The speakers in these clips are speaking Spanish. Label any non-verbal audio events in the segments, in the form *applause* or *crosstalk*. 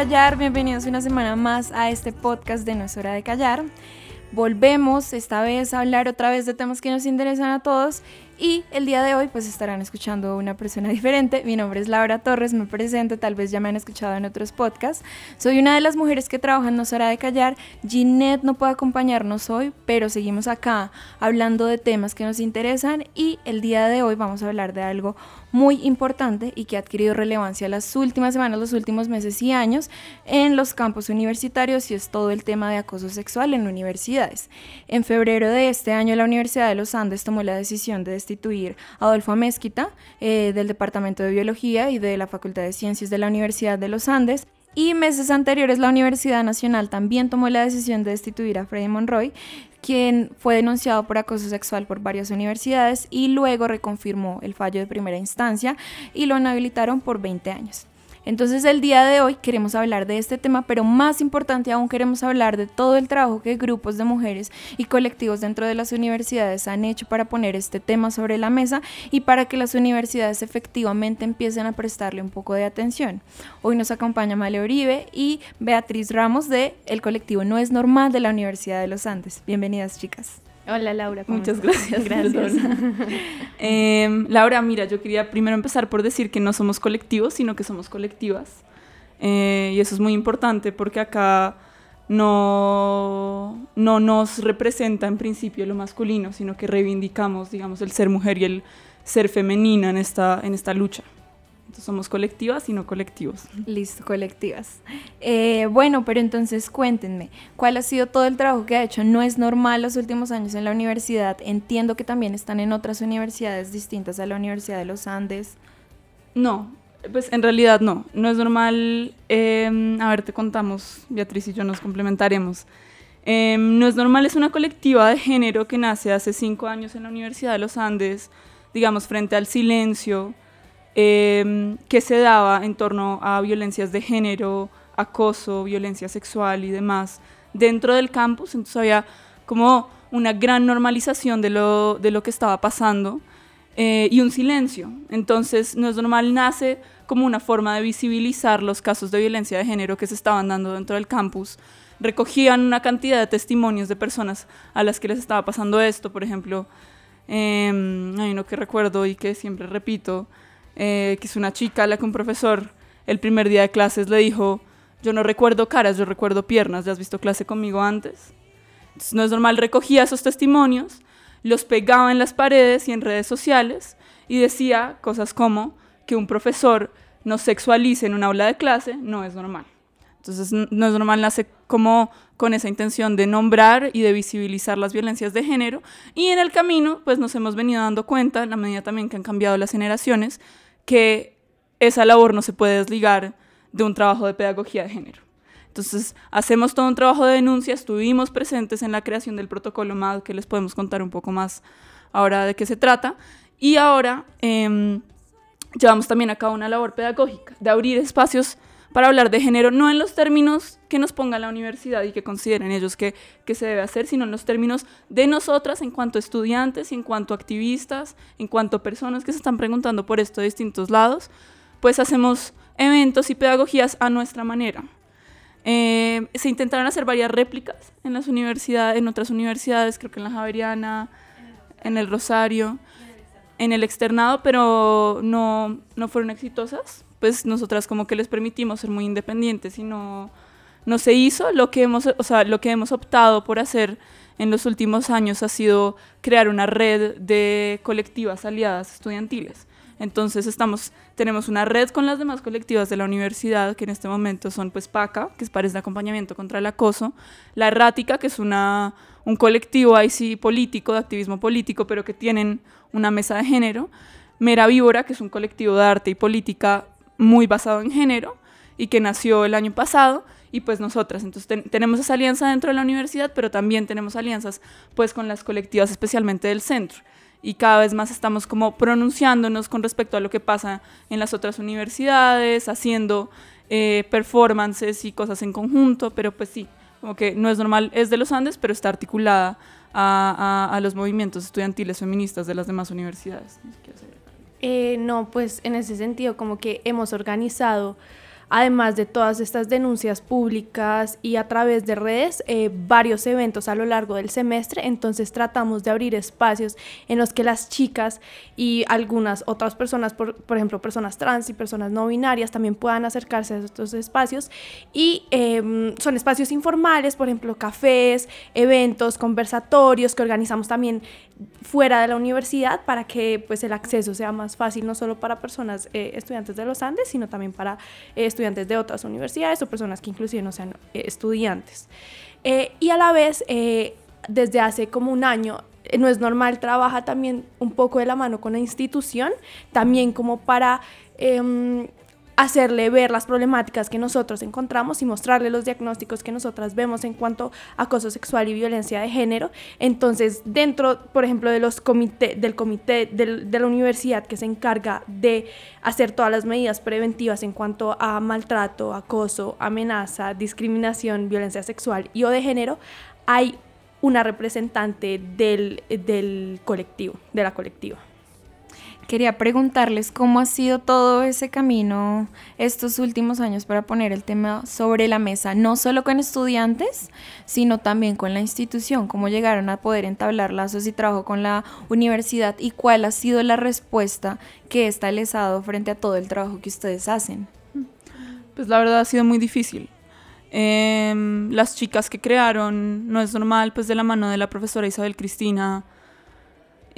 callar, bienvenidos una semana más a este podcast de No es hora de callar. Volvemos esta vez a hablar otra vez de temas que nos interesan a todos y el día de hoy pues estarán escuchando una persona *laughs* diferente. Mi nombre es Laura Torres, me presento, tal vez ya me han escuchado en otros podcasts. Soy una de las mujeres que trabajan No hora de callar. Ginette no puede acompañarnos hoy, pero seguimos acá hablando de temas que nos interesan y el día de hoy vamos a hablar de algo muy importante y que ha adquirido relevancia las últimas semanas, los últimos meses y años en los campos universitarios y es todo el tema de acoso sexual en universidades. En febrero de este año la Universidad de los Andes tomó la decisión de destituir a Adolfo Mezquita eh, del Departamento de Biología y de la Facultad de Ciencias de la Universidad de los Andes y meses anteriores la Universidad Nacional también tomó la decisión de destituir a Freddy Monroy, quien fue denunciado por acoso sexual por varias universidades y luego reconfirmó el fallo de primera instancia y lo inhabilitaron por 20 años. Entonces el día de hoy queremos hablar de este tema, pero más importante aún queremos hablar de todo el trabajo que grupos de mujeres y colectivos dentro de las universidades han hecho para poner este tema sobre la mesa y para que las universidades efectivamente empiecen a prestarle un poco de atención. Hoy nos acompaña Male Oribe y Beatriz Ramos de el colectivo No es Normal de la Universidad de los Andes. Bienvenidas chicas. Hola Laura. Muchas gracias. Gracias. eh, *laughs* Laura, mira, yo quería primero empezar por decir que no somos colectivos, sino que somos colectivas. Eh, y eso es muy importante porque acá no, no nos representa en principio lo masculino, sino que reivindicamos, digamos, el ser mujer y el ser femenina en esta, en esta lucha somos colectivas y no colectivos. Listo, colectivas. Eh, bueno, pero entonces cuéntenme, ¿cuál ha sido todo el trabajo que ha hecho? No es normal los últimos años en la universidad. Entiendo que también están en otras universidades distintas a la Universidad de los Andes. No, pues en realidad no. No es normal. Em, a ver, te contamos, Beatriz y yo nos complementaremos. Em, no es normal, es una colectiva de género que nace hace cinco años en la Universidad de los Andes, digamos, frente al silencio Em, que se daba en torno a violencias de género, acoso, violencia sexual y demás dentro del campus. Entonces había como una gran normalización de lo, de lo que estaba pasando eh, y un silencio. Entonces, No es normal nace como una forma de visibilizar los casos de violencia de género que se estaban dando dentro del campus. Recogían una cantidad de testimonios de personas a las que les estaba pasando esto. Por ejemplo, eh, hay uno que recuerdo y que siempre repito, eh, que es una chica a la que un profesor el primer día de clases le dijo, yo no recuerdo caras, yo recuerdo piernas, ¿ya has visto clase conmigo antes? Entonces, no es normal, recogía esos testimonios, los pegaba en las paredes y en redes sociales y decía cosas como que un profesor no sexualice en un aula de clase no es normal. Entonces no es normal, nace como con esa intención de nombrar y de visibilizar las violencias de género y en el camino pues nos hemos venido dando cuenta, en la medida también que han cambiado las generaciones, que esa labor no se puede desligar de un trabajo de pedagogía de género. Entonces, hacemos todo un trabajo de denuncia, estuvimos presentes en la creación del protocolo MAD, que les podemos contar un poco más ahora de qué se trata, y ahora em, llevamos también a cabo una labor pedagógica de abrir espacios para hablar de género, no en los términos que nos ponga la universidad y que consideren ellos que, que se debe hacer, sino en los términos de nosotras en cuanto estudiantes, en cuanto activistas, en cuanto personas que se están preguntando por esto de distintos lados, pues hacemos eventos y pedagogías a nuestra manera. Eh, se intentaron hacer varias réplicas en las universidades, en otras universidades, creo que en la Javeriana, en el Rosario, en el externado, pero no, no fueron exitosas pues nosotras como que les permitimos ser muy independientes y no, no se hizo. Lo que, hemos, o sea, lo que hemos optado por hacer en los últimos años ha sido crear una red de colectivas aliadas estudiantiles. Entonces estamos, tenemos una red con las demás colectivas de la universidad, que en este momento son pues PACA, que es Pares de Acompañamiento contra el Acoso, La Errática, que es una, un colectivo ahí sí político, de activismo político, pero que tienen una mesa de género, Mera Víbora, que es un colectivo de arte y política muy basado en género y que nació el año pasado y pues nosotras. Entonces tenemos esa alianza dentro de la universidad, pero también tenemos alianzas pues con las colectivas especialmente del centro. Y cada vez más estamos como pronunciándonos con respecto a lo que pasa en las otras universidades, haciendo eh, performances y cosas en conjunto, pero pues sí, como que no es normal, es de los Andes, pero está articulada a, a, los movimientos estudiantiles feministas de las demás universidades. Eh, no, pues en ese sentido como que hemos organizado además de todas estas denuncias públicas y a través de redes, eh, varios eventos a lo largo del semestre. Entonces tratamos de abrir espacios en los que las chicas y algunas otras personas, por, por ejemplo, personas trans y personas no binarias, también puedan acercarse a estos espacios. Y em, son espacios informales, por ejemplo, cafés, eventos, conversatorios que organizamos también fuera de la universidad para que pues el acceso sea más fácil no solo para personas eh, estudiantes de los Andes sino también para eh, estudiantes de otras universidades o personas que inclusive no sean eh, estudiantes. Y a la vez desde hace como un año no es normal trabaja también un poco de la mano con la institución también como para em, hacerle ver las problemáticas que nosotros encontramos y mostrarle los diagnósticos que nosotras vemos en cuanto a acoso sexual y violencia de género. Entonces, dentro, por ejemplo, de los comité, del comité de la universidad que se encarga de hacer todas las medidas preventivas en cuanto a maltrato, acoso, amenaza, discriminación, violencia sexual y o de género, hay una representante del, del colectivo, de la colectiva. Quería preguntarles cómo ha sido todo ese camino estos últimos años para poner el tema sobre la mesa, no solo con estudiantes, sino también con la institución, cómo llegaron a poder entablar lazos y trabajo con la universidad y cuál ha sido la respuesta que esta les ha dado frente a todo el trabajo que ustedes hacen. Pues la verdad ha sido muy difícil. Em, las chicas que crearon No es normal, pues de la mano de la profesora Isabel Cristina,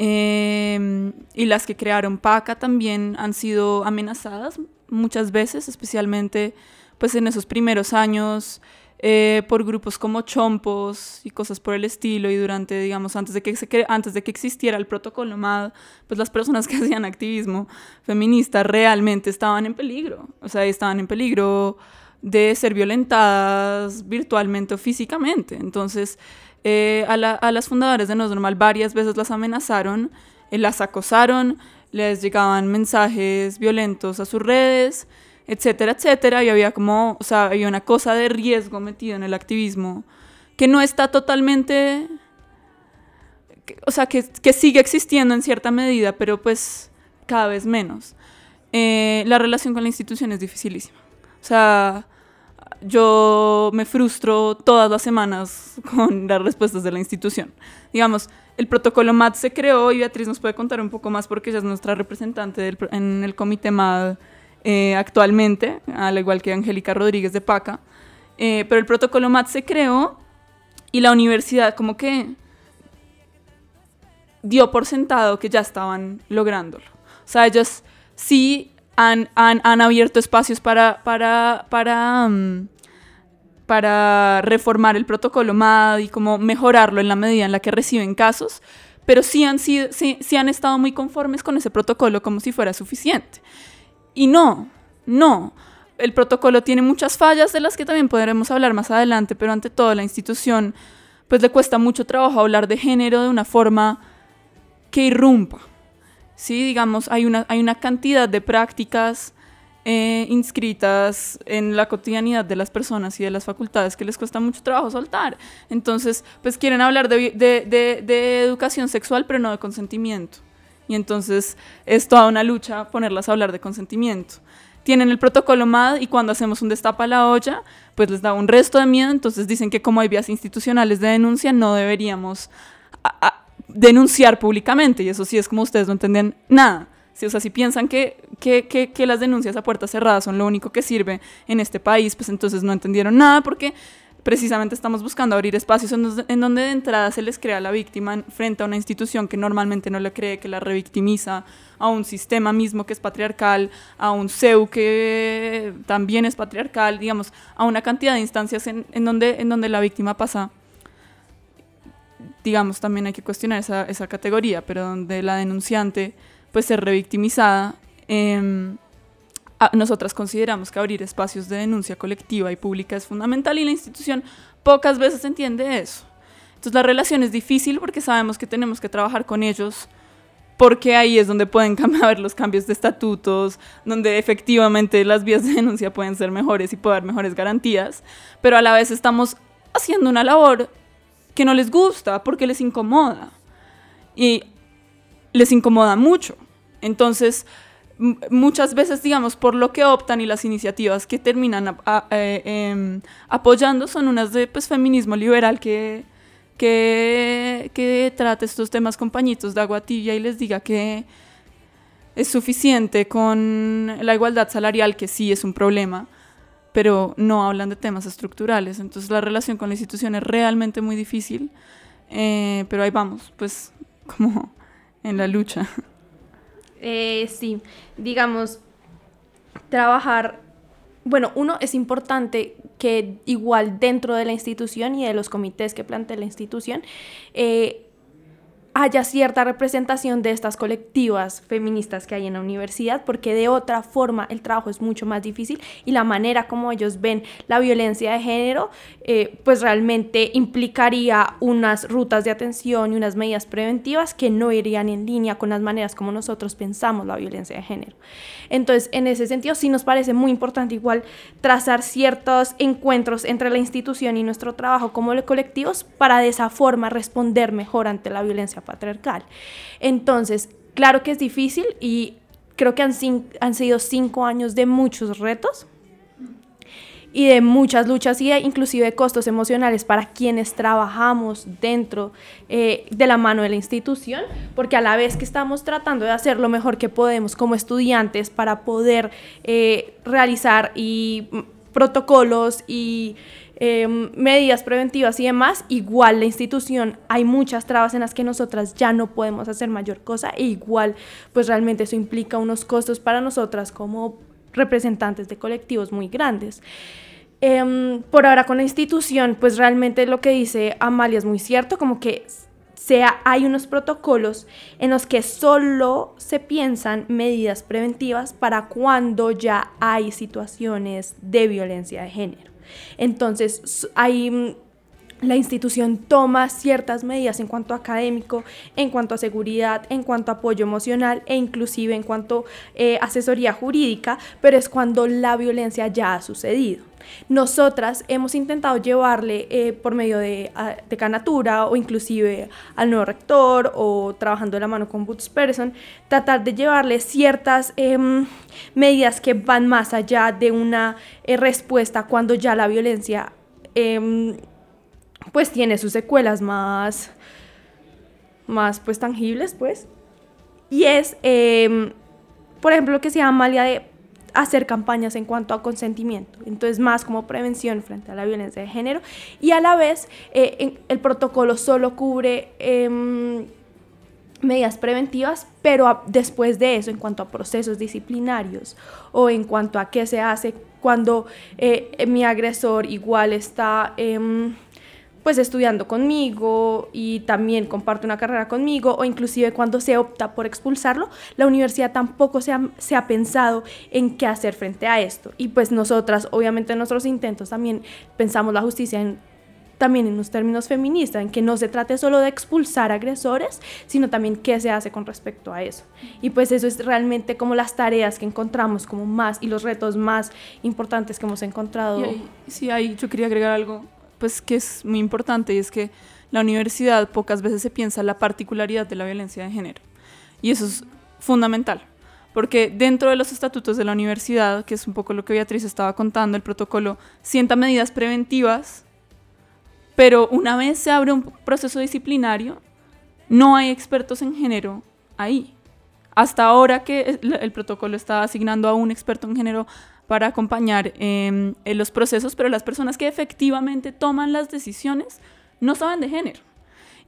Em, y las que crearon PACA también han sido amenazadas muchas veces, especialmente pues en esos primeros años eh, por grupos como chompos y cosas por el estilo y durante, digamos, antes de que, se antes de que existiera el protocolo MAD, pues las personas que *laughs* hacían activismo feminista realmente estaban en peligro, o sea, estaban en peligro de ser violentadas virtualmente o físicamente. Entonces, eh, a, las fundadoras de No Normal varias veces las amenazaron, eh, las acosaron, les llegaban mensajes violentos a sus redes, etcétera, etcétera, y había como, o sea, había una cosa de riesgo metido en el activismo que no está totalmente, o sea, que, sigue existiendo en cierta medida, pero pues cada vez menos. Eh, la relación con la institución es dificilísima. O sea, yo me frustro todas las semanas *laughs* con las respuestas de la institución. Digamos, el protocolo MAD se creó y Beatriz nos puede contar un poco más porque ella es nuestra representante en el comité MAD eh, actualmente, al igual que Angélica Rodríguez de Paca. Eh, pero el protocolo MAD se creó y la universidad como que dio por sentado que ya estaban lográndolo. O sea, ellos sí han, abierto espacios para, para, para, mm, para reformar el protocolo MAD y como mejorarlo en la medida en la que reciben casos, pero sí han, sido, sí, han estado muy conformes con ese protocolo como si fuera suficiente. Y no, no. El protocolo tiene muchas fallas de las que también podremos hablar más adelante, pero ante todo la institución pues le cuesta mucho trabajo hablar de género de una forma que irrumpa. Sí, digamos, hay una, hay una cantidad de prácticas eh, inscritas en la cotidianidad de las personas y de las facultades que les cuesta mucho trabajo soltar. Entonces, pues quieren hablar de, de, educación sexual, pero no de consentimiento. Y entonces es toda una lucha ponerlas a hablar de consentimiento. Tienen el protocolo MAD y cuando hacemos un destapa a la olla, pues les da un resto de miedo, entonces dicen que como hay vías institucionales de denuncia, no deberíamos denunciar públicamente. Y eso sí es como ustedes no entienden nada. Si, o sea, si piensan que, que, que, las denuncias a puertas cerradas son lo único que sirve en este país, pues entonces no entendieron nada porque precisamente estamos buscando abrir espacios en, donde de entrada se les crea la víctima frente a una institución que normalmente no le cree, que la revictimiza, a un sistema mismo que es patriarcal, a un CEU que también es patriarcal, digamos, a una cantidad de instancias en donde, en donde la víctima pasa digamos, también hay que cuestionar esa, esa categoría, pero donde la denunciante pues ser revictimizada, eh, nosotras consideramos que abrir espacios de denuncia colectiva y pública es fundamental y la institución pocas veces entiende eso. Entonces la relación es difícil porque sabemos que tenemos que trabajar con ellos porque ahí es donde pueden *laughs* cambiar los cambios de estatutos, donde efectivamente las vías de denuncia pueden ser mejores y puede mejores garantías, pero a la vez estamos haciendo una labor que no les gusta porque les incomoda. Y les incomoda mucho. Entonces, muchas veces, digamos, por lo que optan y las iniciativas que terminan eh, em, apoyando son unas de pues, feminismo liberal que, que, que trate estos temas con pañitos de agua tibia y les diga que es suficiente con la igualdad salarial, que sí es un problema, pero no hablan de temas estructurales. Entonces la relación con la institución es realmente muy difícil, eh, pero ahí vamos, pues *laughs* como en la lucha. Eh, sí, digamos, trabajar, bueno, uno es importante que igual dentro de la institución y de los comités que plantea la institución, eh, haya cierta representación de estas colectivas feministas que hay en la universidad, porque de otra forma el trabajo es mucho más difícil y la manera como ellos ven la violencia de género, eh, pues realmente implicaría unas rutas de atención y unas medidas preventivas que no irían en línea con las maneras como nosotros pensamos la violencia de género. Entonces, en ese sentido, sí nos parece muy importante igual trazar ciertos encuentros entre la institución y nuestro trabajo como colectivos para de esa forma responder mejor ante la violencia patriarcal. Entonces, claro que es difícil y creo que han, han sido cinco años de muchos retos y de muchas luchas y inclusive de costos emocionales para quienes trabajamos dentro eh, de la mano de la institución, porque a la vez que estamos tratando de hacer lo mejor que podemos como estudiantes para poder eh, realizar y mm, protocolos y Em, medidas preventivas y demás, igual la institución, hay muchas trabas en las que nosotras ya no podemos hacer mayor cosa e igual pues realmente eso implica unos costos para nosotras como representantes de colectivos muy grandes. Em, por ahora con la institución, pues realmente lo que dice Amalia es muy cierto, como que sea, hay unos protocolos en los que solo se piensan medidas preventivas para cuando ya hay situaciones de violencia de género. Entonces, hay la institución toma ciertas medidas en cuanto a académico, en cuanto a seguridad, en cuanto a apoyo emocional e inclusive en cuanto a eh, asesoría jurídica, pero es cuando la violencia ya ha sucedido. Nosotras hemos intentado llevarle eh, por medio de, Canatura o inclusive al nuevo rector o trabajando de la mano con Boots Person, tratar de llevarle ciertas em, medidas que van más allá de una eh, respuesta cuando ya la violencia em, pues tiene sus secuelas más, más pues tangibles pues. Y es, em, por ejemplo, lo que se llama Amalia de hacer campañas en cuanto a consentimiento. Entonces, más como prevención frente a la violencia de género. Y a la vez, eh, el protocolo solo cubre em, medidas preventivas, pero después de eso, en cuanto a procesos disciplinarios o en cuanto a qué se hace cuando eh, mi agresor igual está... Pues estudiando conmigo y también comparte una carrera conmigo o inclusive cuando se opta por expulsarlo, la universidad tampoco se ha, pensado en qué hacer frente a esto. Y pues nosotras, obviamente en nuestros intentos también pensamos la justicia también en los términos feministas, en que no se trate solo de expulsar agresores, sino también qué se hace con respecto a eso. Y pues eso es realmente como las tareas que encontramos como más y los retos más importantes que hemos encontrado. sí, ahí yo quería agregar algo pues que es muy importante y es que la universidad pocas veces se piensa la particularidad de la violencia de género. Y eso es fundamental, porque dentro de los estatutos de la universidad, que es un poco lo que Beatriz estaba contando, el protocolo sienta medidas preventivas, pero una vez se abre un proceso disciplinario, no hay expertos en género ahí. Hasta ahora que el protocolo está asignando a un experto en género para acompañar em, en los procesos, pero las personas que efectivamente toman las decisiones no saben de género.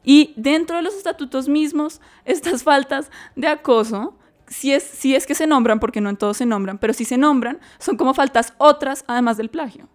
Y dentro de los estatutos mismos, *laughs* estas faltas de acoso, si es, si es que se nombran, porque no en todos se nombran, pero si se nombran, son como faltas otras además del plagio.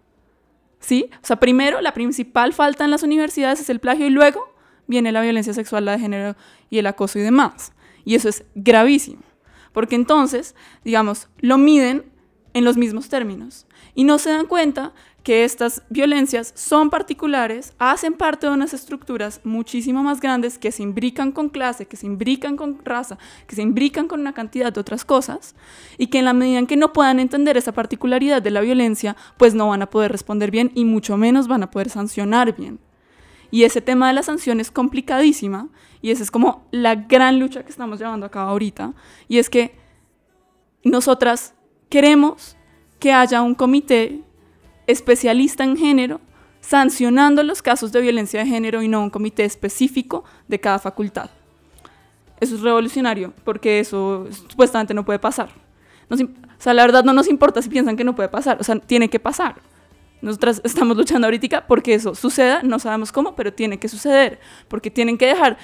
¿Sí? O sea, primero, la principal falta en las universidades es el plagio y luego viene la violencia sexual, la de género y el acoso y demás. Y eso es gravísimo, porque entonces, digamos, lo miden en los mismos términos. Y no se dan cuenta que estas violencias son particulares, hacen parte de unas estructuras muchísimo más grandes que se imbrican con clase, que se imbrican con raza, que se imbrican con una cantidad de otras cosas, y que en la medida en que no puedan entender esa particularidad de la violencia, pues no van a poder responder bien y mucho menos van a poder sancionar bien. Y ese tema de la sanción es complicadísima, y esa es como la gran lucha que estamos llevando a cabo ahorita, y es que nosotras queremos que haya un comité especialista en género sancionando los casos de violencia de género y no un comité específico de cada facultad. Eso es revolucionario, porque eso supuestamente no puede pasar. o sea, la verdad no nos importa si piensan que no puede pasar, o sea, tiene que pasar. Nosotras estamos luchando ahorita porque eso suceda, no sabemos cómo, pero tiene que suceder, porque tienen que dejar,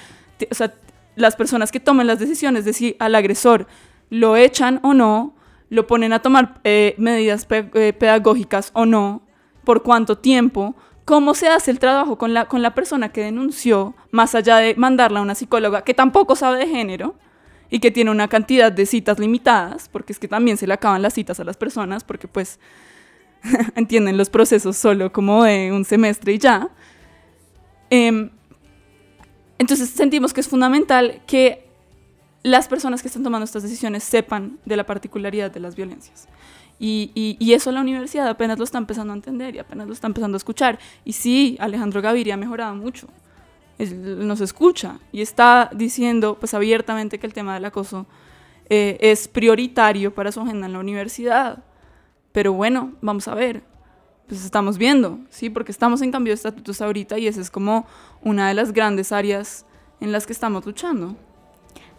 o sea, las personas que tomen las decisiones de si al agresor lo echan o no, lo ponen a tomar eh, medidas eh, pedagógicas o no, por cuánto tiempo, cómo se hace el trabajo con la, con la persona que denunció, más allá de mandarla a una psicóloga que tampoco sabe de género y que tiene una cantidad de citas limitadas, porque es que también se le acaban las citas a las personas, porque pues *laughs* entienden los procesos solo como de un semestre y ya. Em, entonces sentimos que es fundamental que las personas que están tomando estas decisiones sepan de la particularidad de las violencias. Y, eso la universidad apenas lo está empezando a entender y apenas lo está empezando a escuchar. Y sí, Alejandro Gaviria ha mejorado mucho. nos escucha y está diciendo pues abiertamente que el tema del acoso eh, es prioritario para su agenda en la universidad. Pero bueno, vamos a ver. Pues estamos viendo, ¿sí? Porque estamos en cambio de estatutos ahorita y esa es como una de las grandes áreas en las que estamos luchando.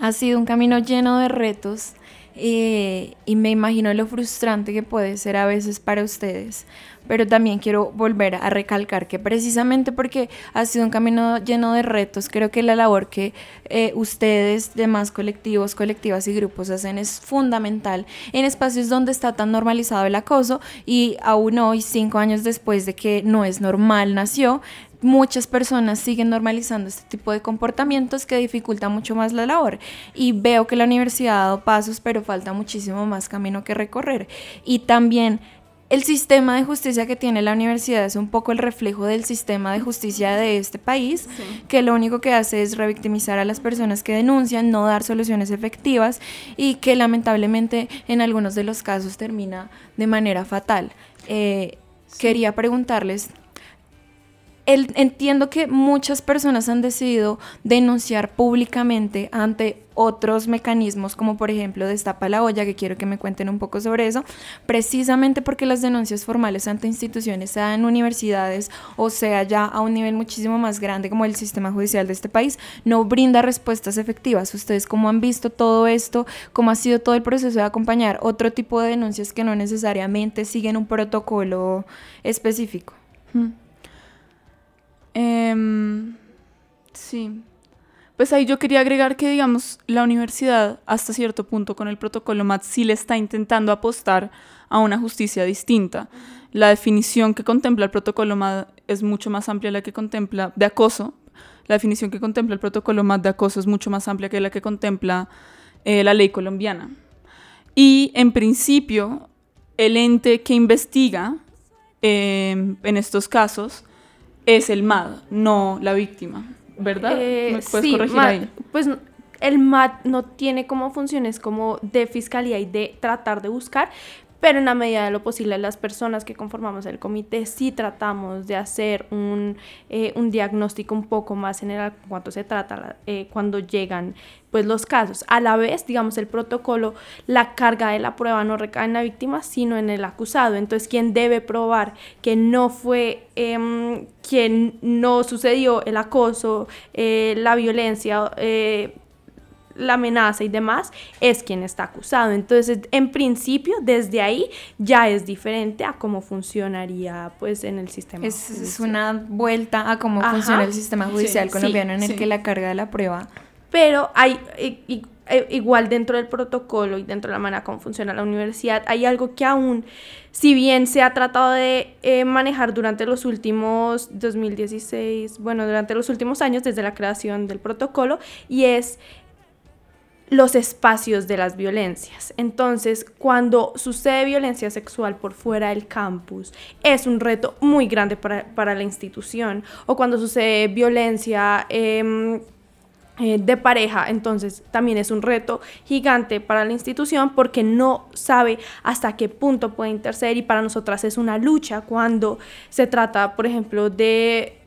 Ha sido un camino lleno de retos eh, y me imagino lo frustrante que puede ser a veces para ustedes. Pero también quiero volver a recalcar que precisamente porque ha sido un camino lleno de retos, creo que la labor que eh, ustedes, demás colectivos, colectivas y grupos hacen es fundamental en espacios donde está tan normalizado el acoso y aún hoy, cinco años después de que no es normal nació, muchas personas siguen normalizando este tipo de comportamientos que dificulta mucho más la labor. Y veo que la universidad ha dado pasos, pero falta muchísimo más camino que recorrer. Y también el sistema de justicia que tiene la universidad es un poco el reflejo del sistema de justicia de este país, que lo único que hace es revictimizar a las personas que denuncian, no dar soluciones efectivas y que lamentablemente en algunos de los casos termina de manera fatal. Eh, quería preguntarles entiendo que muchas personas han decidido denunciar públicamente ante otros mecanismos, como por ejemplo Destapa la olla, que quiero que me cuenten un poco sobre eso, precisamente porque las denuncias formales ante instituciones, sea en universidades o sea ya a un nivel muchísimo más grande como el sistema judicial de este país, no brinda respuestas efectivas. ¿Ustedes cómo han visto todo esto? ¿Cómo ha sido todo el proceso de acompañar otro tipo de denuncias que no necesariamente siguen un protocolo específico? Hmm. Em, sí. Pues ahí yo quería agregar que, digamos, la universidad, hasta cierto punto, con el protocolo MAT, sí le está intentando apostar a una justicia distinta. La definición que contempla el protocolo MAT es mucho más amplia la que contempla de acoso. La definición que contempla el protocolo MAT de acoso es mucho más amplia que la que contempla eh, la ley colombiana. Y en principio, el ente que investiga em, en estos casos es el MAD, no la víctima, ¿verdad? Eh, ¿Me puedes corregir ahí? Pues el MAD no tiene como funciones como de fiscalía y de tratar de buscar, pero en la medida de lo posible las personas que conformamos el comité sí tratamos de hacer un, eh, un diagnóstico un poco más general cuando se trata, eh, cuando llegan pues los casos. A la vez, digamos, el protocolo, la carga de la prueba no recae en la víctima, sino en el acusado. Entonces, quien debe probar que no fue, eh, quien no sucedió el acoso, eh, la violencia, la amenaza y demás, es quien está acusado. Entonces, en principio, desde ahí ya es diferente a cómo funcionaría pues en el sistema. Es, es una vuelta a cómo funciona el sistema judicial colombiano en el que la carga de la prueba. Pero hay, e, igual dentro del protocolo y dentro de la manera como funciona la universidad, hay algo que aún, si bien se ha tratado de eh, manejar durante los últimos 2016, bueno, durante los últimos años desde la creación del protocolo, y es los espacios de las violencias. Entonces, cuando sucede violencia sexual por fuera del campus, es un reto muy grande para, la institución. O cuando sucede violencia... Em, eh, de pareja, entonces también es un reto gigante para la institución porque no sabe hasta qué punto puede interceder y para nosotras es una lucha cuando se trata, por ejemplo, de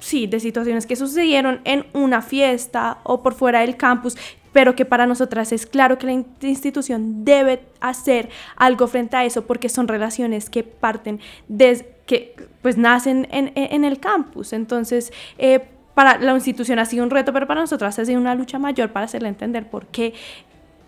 sí, de situaciones que sucedieron en una fiesta o por fuera del campus, pero que para nosotras es claro que la institución debe hacer algo frente a eso porque son relaciones que parten desde que pues nacen en, el campus. Entonces, eh, para la institución ha sido un reto, pero para nosotras ha sido una lucha mayor para hacerle entender por qué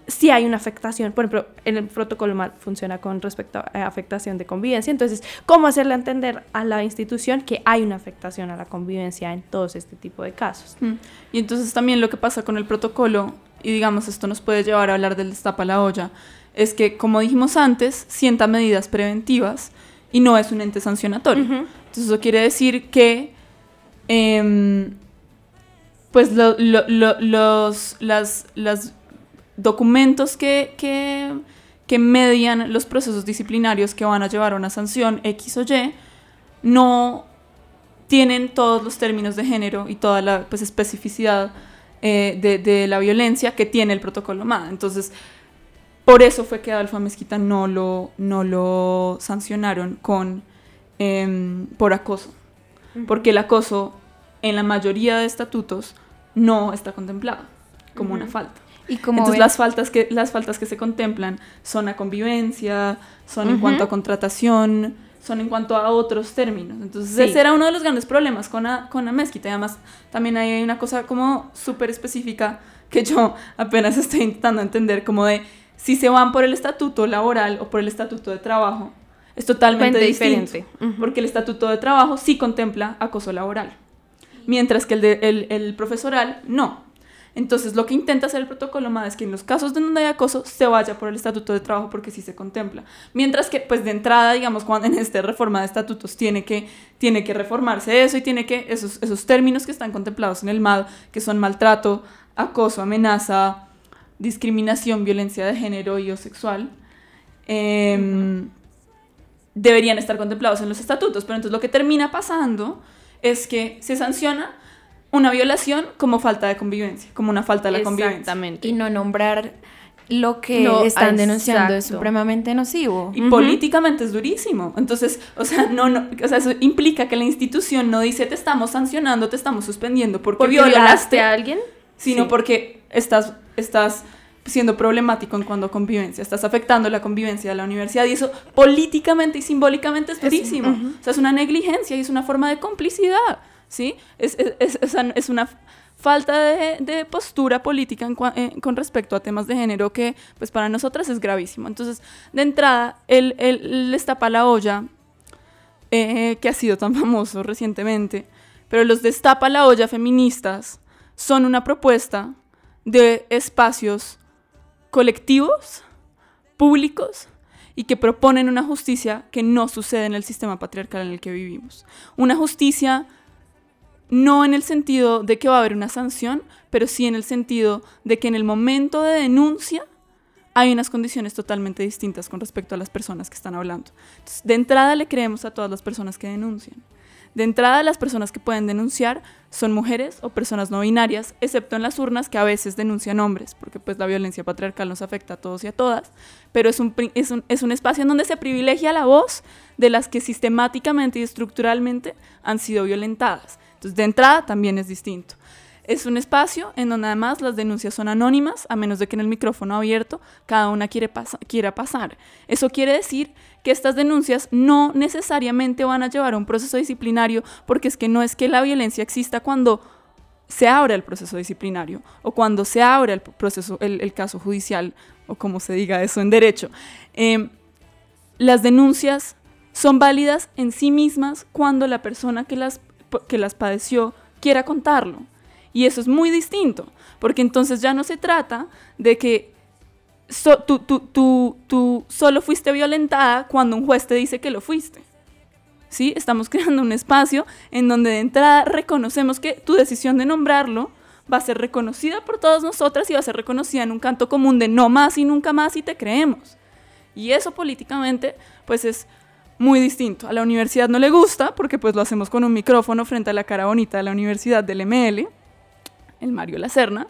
si hay una afectación, por ejemplo, en el protocolo mal funciona con respecto a afectación de convivencia, entonces, ¿cómo hacerle entender a la institución que hay una afectación a la convivencia en todos este tipo de casos? Mm. Y entonces también lo que pasa con el protocolo, y digamos esto nos puede llevar a hablar del destapa la olla, es que, como dijimos antes, sienta medidas preventivas y no es un ente sancionatorio. Entonces eso quiere decir que em, pues los, las, las documentos que, que, que, median los procesos disciplinarios que van a llevar a una sanción X o Y no tienen todos los términos de género y toda la pues, especificidad eh, de, de, la violencia que tiene el protocolo MAD. Entonces, por eso fue que Adolfo Mezquita no lo, no lo sancionaron con, em, por acoso, porque el acoso en la mayoría de estatutos no está contemplado como una falta. ¿Y Entonces las faltas, que, las faltas que se contemplan son a convivencia, son en cuanto a contratación, son en cuanto a otros términos. Entonces ese era uno de los grandes problemas con la, con la mezquita. Y además también hay una cosa como súper específica que yo apenas estoy intentando entender, como de si se van por el estatuto laboral o por el estatuto de trabajo, es totalmente diferente. Porque el estatuto de trabajo sí contempla acoso laboral mientras que el, de, el, el profesoral no. Entonces, lo que intenta hacer el protocolo MAD es que en los casos donde hay acoso se vaya por el estatuto de trabajo porque sí se contempla. Mientras que, pues de entrada, digamos, cuando *laughs* en esta reforma de estatutos tiene que, tiene que reformarse eso y tiene que, esos, esos términos que están contemplados en el MAD, que son maltrato, acoso, amenaza, discriminación, violencia de género y o sexual, em, deberían estar contemplados en los estatutos. Pero entonces lo que termina pasando es que se sanciona una violación como falta de convivencia, como una falta de la convivencia. Exactamente. Y no nombrar lo que están denunciando es supremamente nocivo. Y políticamente es durísimo. Entonces, o sea, no, no, o sea, eso implica que la institución no dice te estamos sancionando, te estamos suspendiendo porque, violaste a alguien, sino porque estás, estás siendo problemático en cuanto a convivencia, estás afectando la convivencia de la universidad y eso políticamente y simbólicamente es durísimo. O sea, es una negligencia y es una forma de complicidad, ¿sí? Es, es, es, es una falta de, postura política en, con respecto a temas de género que pues para nosotras es gravísimo. Entonces, de entrada, él, él destapa la olla, eh, que ha sido tan *laughs* famoso recientemente, pero los destapa la olla feministas son una propuesta de espacios colectivos, públicos y que proponen una justicia que no sucede en el sistema patriarcal en el que vivimos. Una justicia no en el sentido de que va a haber una sanción, pero sí en el sentido de que en el momento de denuncia hay unas condiciones totalmente distintas con respecto a las personas que están hablando. de entrada le creemos a todas las personas que denuncian. De entrada, las personas que pueden denunciar son mujeres o personas no binarias, excepto en las urnas que a veces denuncian hombres, porque pues la violencia patriarcal nos afecta a todos y a todas, pero es un, es un, es un espacio en donde se privilegia la voz de las que sistemáticamente y estructuralmente han sido violentadas. Entonces, de entrada también es distinto. Es un espacio en donde además las denuncias son anónimas, a menos de que en el micrófono abierto cada una quiere quiera pasar. Eso quiere decir que estas denuncias no necesariamente van a llevar a un proceso disciplinario, porque es que no es que la violencia exista cuando se abre el proceso disciplinario o cuando se abre el proceso, el, caso judicial o como se diga eso en derecho. Em, las denuncias son válidas en sí mismas cuando la persona que las, que las padeció quiera contarlo. Y eso es muy distinto, porque entonces ya no se trata de que tú, tú, tú, solo fuiste violentada cuando un juez te dice que lo fuiste. ¿Sí? Estamos *laughs* creando un espacio en donde de entrada reconocemos que tu decisión de nombrarlo va a ser reconocida por todas nosotras y va a ser reconocida en un canto común de no más y nunca más y te creemos. Y eso políticamente pues es muy distinto. A la universidad no le gusta porque pues lo hacemos con un micrófono frente a la cara bonita de la universidad del ML, el Mario Lacerna,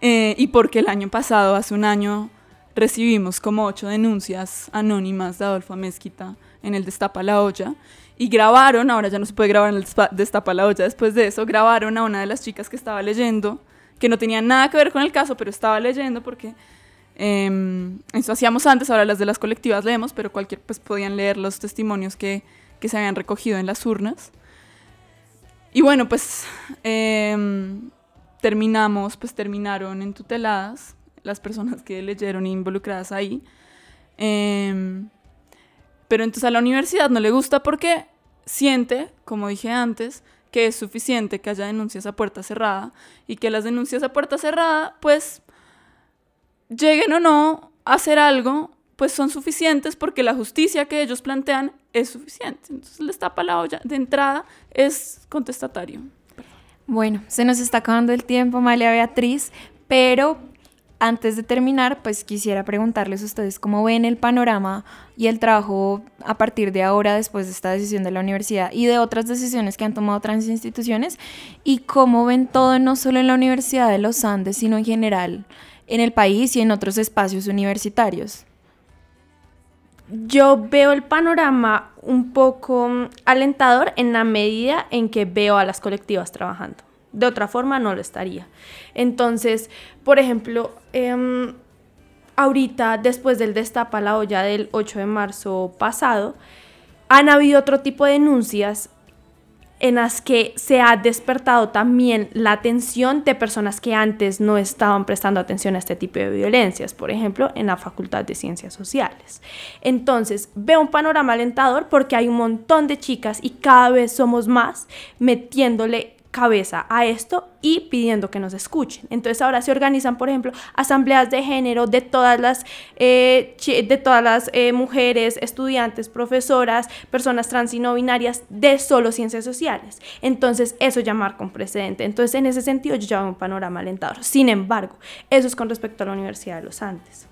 eh, y porque el año pasado, hace un año, recibimos como ocho denuncias anónimas de Adolfo Mezquita en el Destapa la Olla y grabaron, ahora ya no se puede grabar en el Destapa la Olla después de eso, grabaron a una de las chicas que estaba leyendo, que no tenía nada que ver con el caso, pero estaba leyendo porque em, eso hacíamos antes, ahora las de las colectivas leemos, pero cualquier, pues podían leer los testimonios que, que se habían recogido en las urnas. Y bueno, pues em, terminamos, pues terminaron en tuteladas las personas que leyeron involucradas ahí. Em, pero entonces a la universidad no le gusta porque siente, como dije antes, que es suficiente que haya denuncias a puerta cerrada y que las denuncias a puerta cerrada, pues, lleguen o no a hacer algo, pues son suficientes porque la justicia que ellos plantean es suficiente. Entonces les tapa la olla. De entrada es contestatario. Bueno, se nos está acabando el tiempo, Malia Beatriz, pero antes de terminar, pues quisiera preguntarles a ustedes cómo ven el panorama y el trabajo a partir de ahora, después de esta decisión de la universidad y de otras decisiones que han tomado otras instituciones, y cómo ven todo no solo en la Universidad de los Andes, sino en general en el país y en otros espacios universitarios. Yo veo el panorama un poco mm, alentador en la medida en que veo a las colectivas trabajando. De otra forma no lo estaría. Entonces, por ejemplo, em, ahorita, después del destapa la olla del 8 de marzo pasado, han habido otro tipo de denuncias en las que se ha despertado también la atención de personas que antes no estaban prestando atención a este tipo de violencias, por ejemplo, en la Facultad de Ciencias Sociales. Entonces, veo un panorama alentador porque hay un montón de chicas y cada vez somos más metiéndole cabeza a esto y pidiendo que nos escuchen. Entonces ahora se organizan, por ejemplo, asambleas de género de todas las, eh, de todas las eh, mujeres, estudiantes, profesoras, personas trans y no binarias de solo ciencias sociales. Entonces eso ya marca un precedente. Entonces en ese sentido yo ya un panorama alentador. Sin embargo, eso es con respecto a la Universidad de los Andes.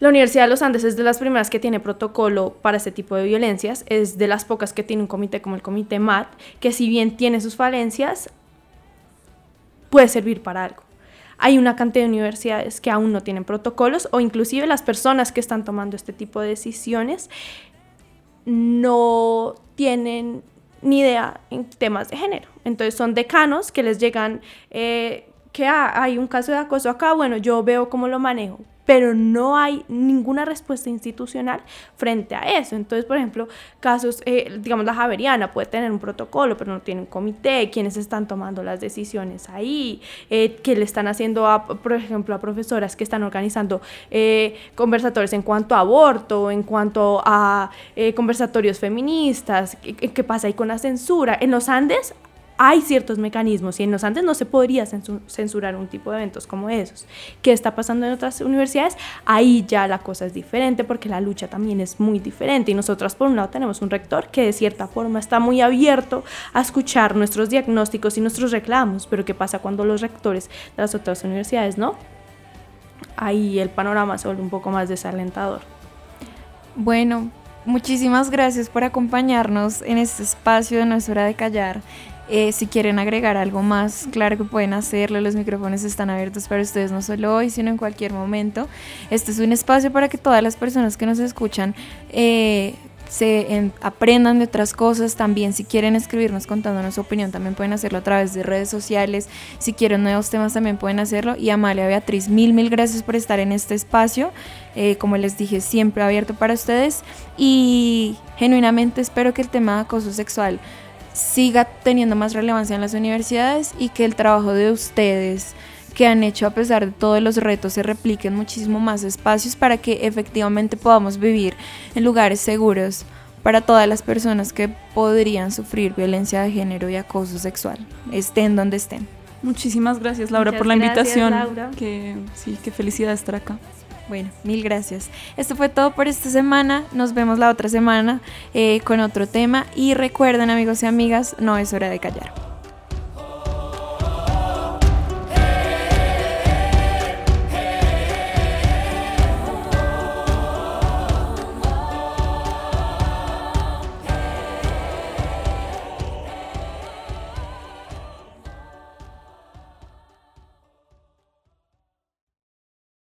La Universidad de los Andes es de las primeras que tiene protocolo para este tipo de violencias, es de las pocas que tiene un comité como el comité MAT, que si bien tiene sus falencias, puede servir para algo. Hay una cantidad de universidades que aún no tienen protocolos o inclusive las personas que están tomando este tipo de decisiones no tienen ni idea en temas de género. Entonces son decanos que les llegan eh, que ah, hay un caso de acoso acá, bueno, yo veo cómo lo manejo, pero no hay ninguna respuesta institucional frente a eso. Entonces, por ejemplo, casos, eh, digamos, la Javeriana puede tener un protocolo, pero no tiene un comité, quienes están tomando las decisiones ahí, eh, que le están haciendo, a, por ejemplo, a profesoras que están organizando eh, conversatorios en cuanto a aborto, en cuanto a conversatorios feministas, ¿qué, ¿qué pasa ahí con la censura? En los Andes hay ciertos mecanismos y en los Andes no se podría censurar un tipo de eventos como esos. ¿Qué está pasando en otras universidades? Ahí ya la cosa es diferente porque la lucha también es muy diferente y nosotros por un lado tenemos un rector que de cierta forma está muy abierto a escuchar nuestros diagnósticos y nuestros reclamos, pero ¿qué pasa cuando los rectores de las otras universidades no? Ahí el panorama se vuelve un poco más desalentador. Bueno, muchísimas gracias por acompañarnos en este espacio de es hora de callar. Eh, si quieren agregar algo más, claro que pueden hacerlo. Los micrófonos están abiertos para ustedes no solo hoy, sino en cualquier momento. Este es un espacio para que todas las personas que nos escuchan eh, se aprendan de otras cosas. También si quieren escribirnos contándonos su opinión, también pueden hacerlo a través de redes sociales. Si quieren nuevos temas, también pueden hacerlo. Y Amalia Beatriz, mil, mil gracias por estar en este espacio. Eh, como les dije, siempre abierto para ustedes. Y genuinamente espero que el tema de acoso sexual siga teniendo más relevancia en las universidades y que el trabajo de ustedes que han hecho a pesar de todos los retos se repliquen muchísimo más espacios para que efectivamente podamos vivir en lugares seguros para todas las personas que podrían sufrir violencia de género y acoso sexual, estén donde estén. Muchísimas gracias Laura por la invitación. Que sí, qué felicidad estar acá. Bueno, mil gracias. Esto fue todo por esta semana. Nos vemos la otra semana eh, con otro tema. Y recuerden amigos y amigas, no es hora de callar.